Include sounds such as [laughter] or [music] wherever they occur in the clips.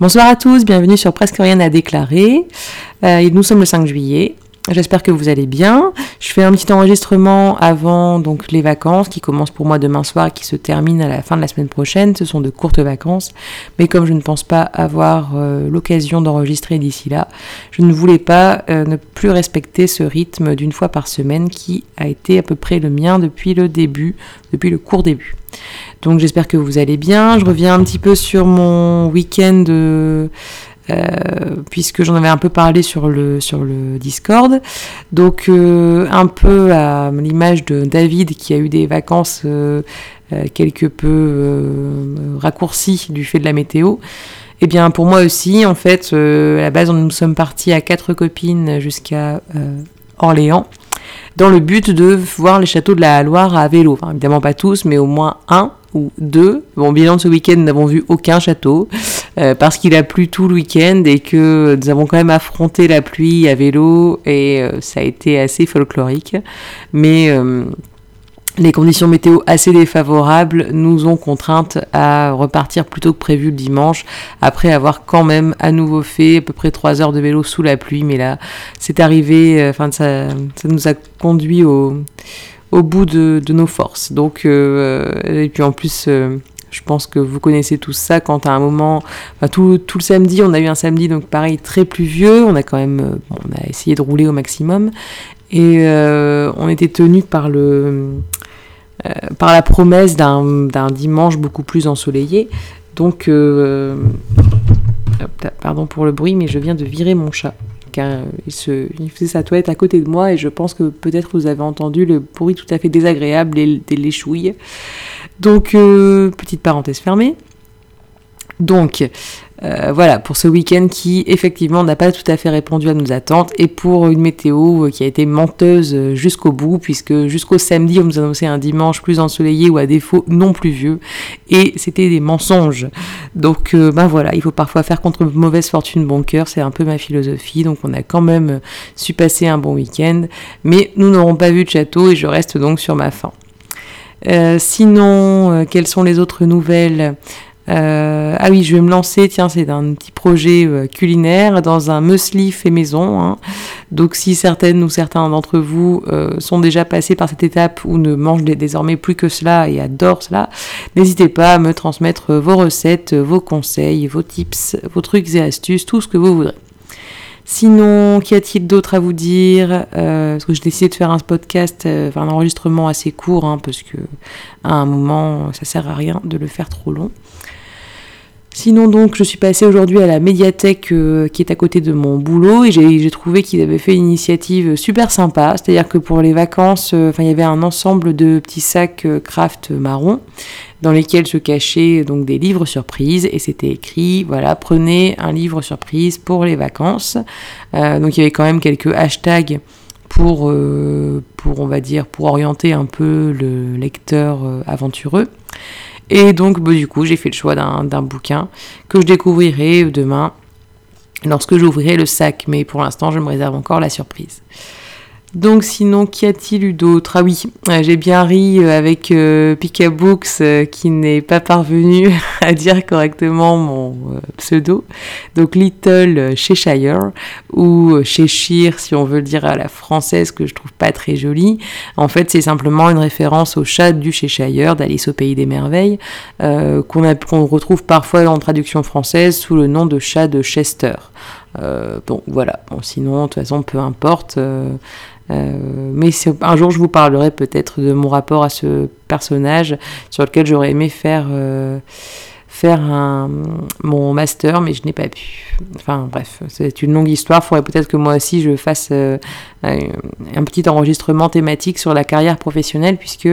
Bonsoir à tous, bienvenue sur Presque Rien à déclarer. Euh, nous sommes le 5 juillet. J'espère que vous allez bien. Je fais un petit enregistrement avant donc les vacances qui commencent pour moi demain soir et qui se terminent à la fin de la semaine prochaine. Ce sont de courtes vacances, mais comme je ne pense pas avoir euh, l'occasion d'enregistrer d'ici là, je ne voulais pas euh, ne plus respecter ce rythme d'une fois par semaine qui a été à peu près le mien depuis le début, depuis le court début. Donc j'espère que vous allez bien. Je reviens un petit peu sur mon week-end. Euh, puisque j'en avais un peu parlé sur le, sur le Discord. Donc euh, un peu à l'image de David qui a eu des vacances euh, quelque peu raccourcies du fait de la météo. Eh bien pour moi aussi, en fait, à la base nous sommes partis à quatre copines jusqu'à Orléans dans le but de voir les châteaux de la Loire à vélo. Enfin, évidemment pas tous, mais au moins un ou deux. Bon, bilan de ce week-end, nous n'avons vu aucun château euh, parce qu'il a plu tout le week-end et que nous avons quand même affronté la pluie à vélo et euh, ça a été assez folklorique. Mais euh, les conditions météo assez défavorables nous ont contraintes à repartir plus tôt que prévu le dimanche, après avoir quand même à nouveau fait à peu près 3 heures de vélo sous la pluie. Mais là, c'est arrivé, enfin, ça, nous a conduit au, bout de, nos forces. Donc, et puis en plus, je pense que vous connaissez tout ça quand à un moment, tout, le samedi, on a eu un samedi donc pareil très pluvieux, on a quand même, euh, on a essayé de rouler au maximum et on était tenu par le, par la promesse d'un dimanche beaucoup plus ensoleillé. Donc, pardon pour le bruit, mais je viens de virer mon chat il, faisait sa toilette à côté de moi et je pense que peut-être vous avez entendu le bruit tout à fait désagréable des, léchouilles. Donc, euh, petite parenthèse fermée. Donc, euh, voilà, pour ce week-end qui effectivement n'a pas tout à fait répondu à nos attentes et pour une météo qui a été menteuse jusqu'au bout, puisque jusqu'au samedi on nous annonçait un dimanche plus ensoleillé ou à défaut non pluvieux et c'était des mensonges. Donc euh, ben voilà, il faut parfois faire contre mauvaise fortune bon cœur, c'est un peu ma philosophie. Donc on a quand même su passer un bon week-end, mais nous n'aurons pas vu de château et je reste donc sur ma faim. Euh, sinon, quelles sont les autres nouvelles euh, ah oui, je vais me lancer, tiens, c'est un petit projet euh, culinaire dans un muesli fait maison. Hein. Donc si certaines ou certains d'entre vous euh, sont déjà passés par cette étape ou ne mangent désormais plus que cela et adorent cela, n'hésitez pas à me transmettre vos recettes, vos conseils, vos tips, vos trucs et astuces, tout ce que vous voudrez. Sinon, qu'y a-t-il d'autre à vous dire Parce que j'ai décidé de faire un podcast, un enregistrement assez court, hein, parce que à un moment, ça sert à rien de le faire trop long. Sinon donc, je suis passée aujourd'hui à la médiathèque euh, qui est à côté de mon boulot et j'ai trouvé qu'ils avaient fait une initiative super sympa. C'est-à-dire que pour les vacances, euh, il y avait un ensemble de petits sacs euh, craft marron dans lesquels se cachaient donc des livres surprises et c'était écrit voilà prenez un livre surprise pour les vacances. donc il y avait quand même quelques hashtags pour, pour on va dire pour orienter un peu le lecteur aventureux. Et donc, bah, du coup, j'ai fait le choix d'un bouquin que je découvrirai demain lorsque j'ouvrirai le sac. Mais pour l'instant, je me réserve encore la surprise. Donc sinon, qu'y a-t-il eu d'autre? Ah oui, euh, j'ai bien ri euh, avec euh, Picabooks euh, qui n'est pas parvenu [laughs] à dire correctement mon pseudo. Donc Little Cheshire ou Cheshire si on veut le dire à la française que je trouve pas très joli. En fait, c'est simplement une référence au chat du Cheshire d'Alice au pays des merveilles qu'on retrouve parfois en traduction française sous le nom de chat de Chester. Bon, voilà. Bon, sinon, de toute façon, peu importe. Euh, mais un jour, je vous parlerai peut-être de mon rapport à ce personnage sur lequel j'aurais aimé faire, euh, faire un, mon master, mais je n'ai pas pu. Enfin bref, c'est une longue histoire. Il faudrait peut-être que moi aussi je fasse euh, un petit enregistrement thématique sur la carrière professionnelle, puisque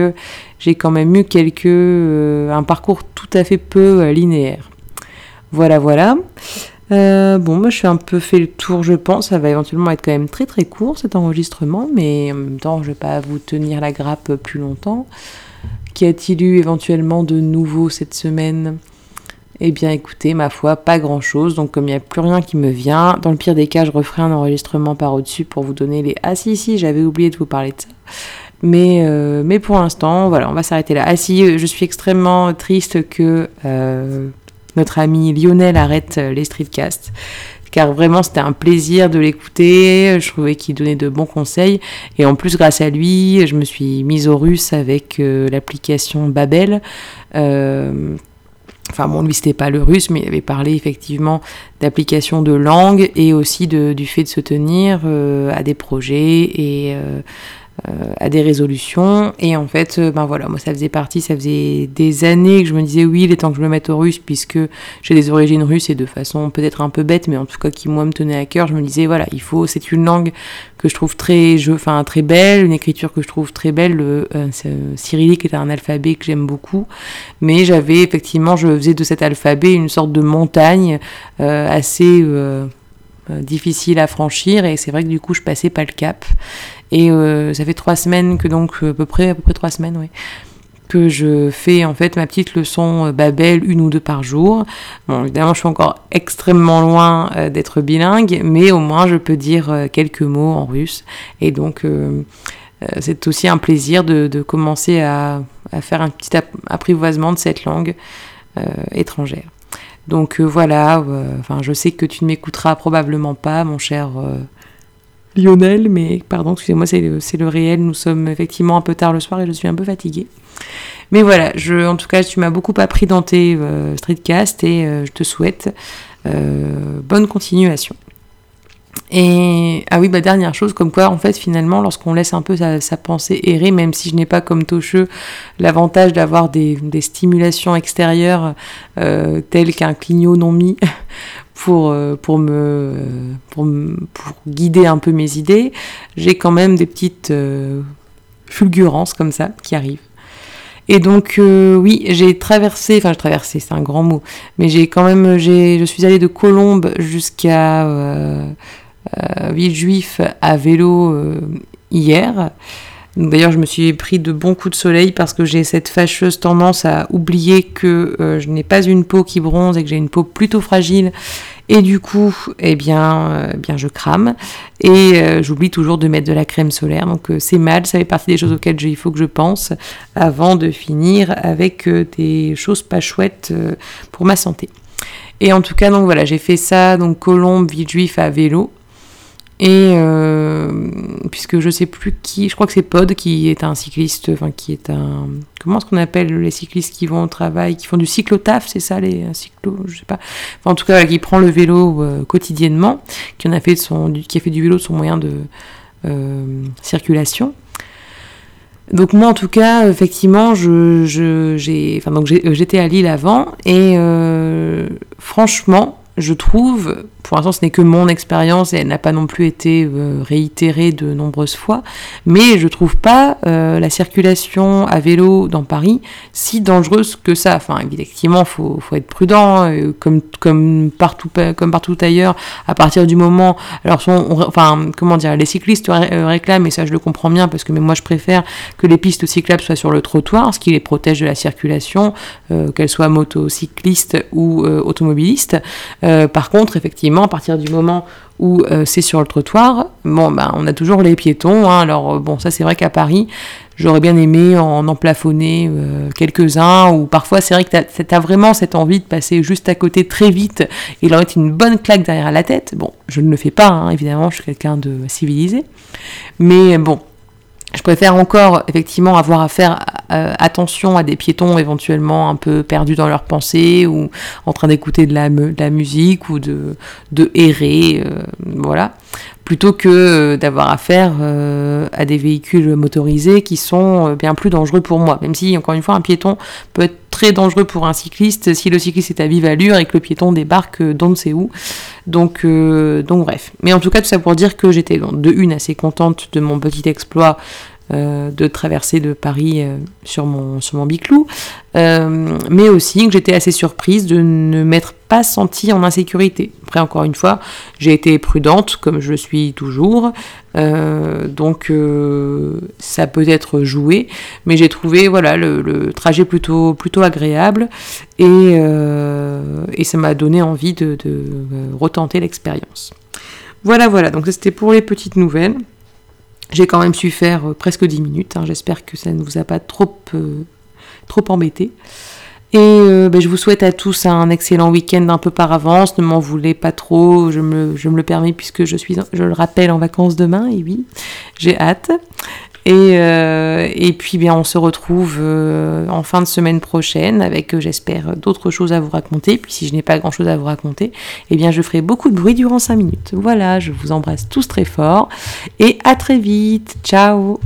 j'ai quand même eu quelques, un parcours tout à fait peu linéaire. Voilà, voilà. Euh, bon, moi je suis un peu fait le tour, je pense. Ça va éventuellement être quand même très très court cet enregistrement, mais en même temps, je vais pas vous tenir la grappe plus longtemps. Qu'y a-t-il eu éventuellement de nouveau cette semaine? Eh bien, écoutez, ma foi, pas grand-chose. Donc, comme il n'y a plus rien qui me vient, dans le pire des cas, je referai un enregistrement par au-dessus pour vous donner les. Ah si si, j'avais oublié de vous parler de ça. Mais, euh, mais pour l'instant, voilà, on va s'arrêter là. Ah si, je suis extrêmement triste que euh, notre ami Lionel arrête les streetcasts. Car vraiment c'était un plaisir de l'écouter, je trouvais qu'il donnait de bons conseils, et en plus grâce à lui, je me suis mise au russe avec l'application Babel. Enfin bon, lui c'était pas le russe, mais il avait parlé effectivement d'application de langue et aussi du fait de se tenir à des projets et euh, à des résolutions. Et en fait, euh, ben voilà, moi ça faisait partie, ça faisait des années que je me disais oui, il est temps que je me mette au russe puisque j'ai des origines russes et de façon peut-être un peu bête, mais en tout cas qui moi me tenait à cœur. Je me disais voilà, il faut, c'est une langue que je trouve très, je, enfin très belle, une écriture que je trouve très belle. Le euh, cyrillique est un alphabet que j'aime beaucoup, mais j'avais effectivement, je faisais de cet alphabet une sorte de montagne assez difficile à franchir et c'est vrai que du coup je passais pas le cap et euh, ça fait trois semaines que donc à peu près, à peu près trois semaines, oui que je fais en fait ma petite leçon euh, Babel une ou deux par jour. Bon, évidemment, je suis encore extrêmement loin euh, d'être bilingue, mais au moins je peux dire quelques mots en russe. Et donc, c'est aussi un plaisir de, commencer à, à, faire un petit apprivoisement de cette langue étrangère. Donc voilà, enfin, je sais que tu ne m'écouteras probablement pas, mon cher Lionel, mais pardon, excusez-moi, c'est le, réel. Nous sommes effectivement un peu tard le soir et je suis un peu fatiguée. Mais voilà, je, en tout cas, tu m'as beaucoup appris dans tes euh, streetcasts et euh, je te souhaite euh, bonne continuation. Et ah oui, bah dernière chose, comme quoi en fait finalement lorsqu'on laisse un peu sa, pensée errer, même si je n'ai pas comme Tocheux l'avantage d'avoir des, stimulations extérieures telles qu'un clignot non mis [laughs] pour, euh, pour, me, pour, pour, guider un peu mes idées, j'ai quand même des petites euh, fulgurances comme ça qui arrivent. Et donc euh, oui, j'ai traversé, enfin j'ai traversé, c'est un grand mot, mais j'ai quand même, je suis allée de Colombes jusqu'à Villejuif à vélo hier. D'ailleurs, je me suis pris de bons coups de soleil parce que j'ai cette fâcheuse tendance à oublier que je n'ai pas une peau qui bronze et que j'ai une peau plutôt fragile et du coup, eh bien, euh, bien je crame. Et euh, j'oublie toujours de mettre de la crème solaire. Donc euh, c'est mal, ça fait partie des choses auxquelles il faut que je pense avant de finir avec des choses pas chouettes pour ma santé. Et en tout cas, donc voilà, j'ai fait ça, donc Colombe, Villejuif à vélo. Et euh, puisque je sais plus qui, je crois que c'est Pod qui est un cycliste, enfin qui est un. Comment est-ce qu'on appelle les cyclistes qui vont au travail, qui font du cyclotaf, c'est ça les cyclos, je sais pas. en tout cas, qui prend le vélo euh, quotidiennement, qui en a fait son, qui a fait du vélo de son moyen de euh, circulation. Donc moi en tout cas effectivement je, enfin donc j'étais à Lille avant et franchement je trouve pour l'instant, ce n'est que mon expérience et elle n'a pas non plus été euh, réitérée de nombreuses fois. Mais je trouve pas euh, la circulation à vélo dans Paris si dangereuse que ça. Enfin, effectivement, faut, faut être prudent, euh, comme, comme, partout, comme partout ailleurs. À partir du moment, alors, enfin, comment dire, les cyclistes réclament, et ça je le comprends bien parce que moi je préfère que les pistes cyclables soient sur le trottoir, ce qui les protège de la circulation, qu'elles soient motocyclistes ou automobilistes. par contre, effectivement à partir du moment où euh, c'est sur le trottoir, bon, ben, on a toujours les piétons. Hein. alors, euh, bon, ça, c'est vrai qu'à Paris, j'aurais bien aimé en, en plafonner euh, quelques-uns, ou parfois, c'est vrai que tu as, vraiment cette envie de passer juste à côté très vite et leur mettre une bonne claque derrière la tête. Bon, je ne le fais pas, hein, évidemment, je suis quelqu'un de civilisé. Mais bon, je préfère encore effectivement avoir à faire euh, attention à des piétons éventuellement un peu perdus dans leurs pensées ou en train d'écouter de la, musique ou de, de errer, euh, voilà, plutôt que euh, d'avoir affaire à des véhicules motorisés qui sont bien plus dangereux pour moi. Même si, encore une fois, un piéton peut être très dangereux pour un cycliste si le cycliste est à vive allure et que le piéton débarque d'on ne sait où. Donc, donc bref. Mais en tout cas, tout ça pour dire que j'étais de une assez contente de mon petit exploit euh, de traverser de Paris euh, sur, mon, sur biclou, euh, mais aussi que j'étais assez surprise de ne m'être pas sentie en insécurité. Après, encore une fois, j'ai été prudente, comme je suis toujours, donc ça peut être joué, mais j'ai trouvé voilà, le, trajet plutôt, plutôt agréable et, et ça m'a donné envie de, de retenter l'expérience. Voilà, voilà, donc c'était pour les petites nouvelles. J'ai quand même su faire euh, presque 10 minutes. Hein. J'espère que ça ne vous a pas trop, euh, trop embêté. Et euh, ben, je vous souhaite à tous un excellent week-end un peu par avance. Ne m'en voulez pas trop, je me, le permets puisque je suis, je le rappelle, en vacances demain. Et oui, j'ai hâte. Et, euh, et puis bien on se retrouve euh, en fin de semaine prochaine avec j'espère d'autres choses à vous raconter. Puis si je n'ai pas grand chose à vous raconter, eh bien je ferai beaucoup de bruit durant 5 minutes. Voilà, je vous embrasse tous très fort et à très vite. Ciao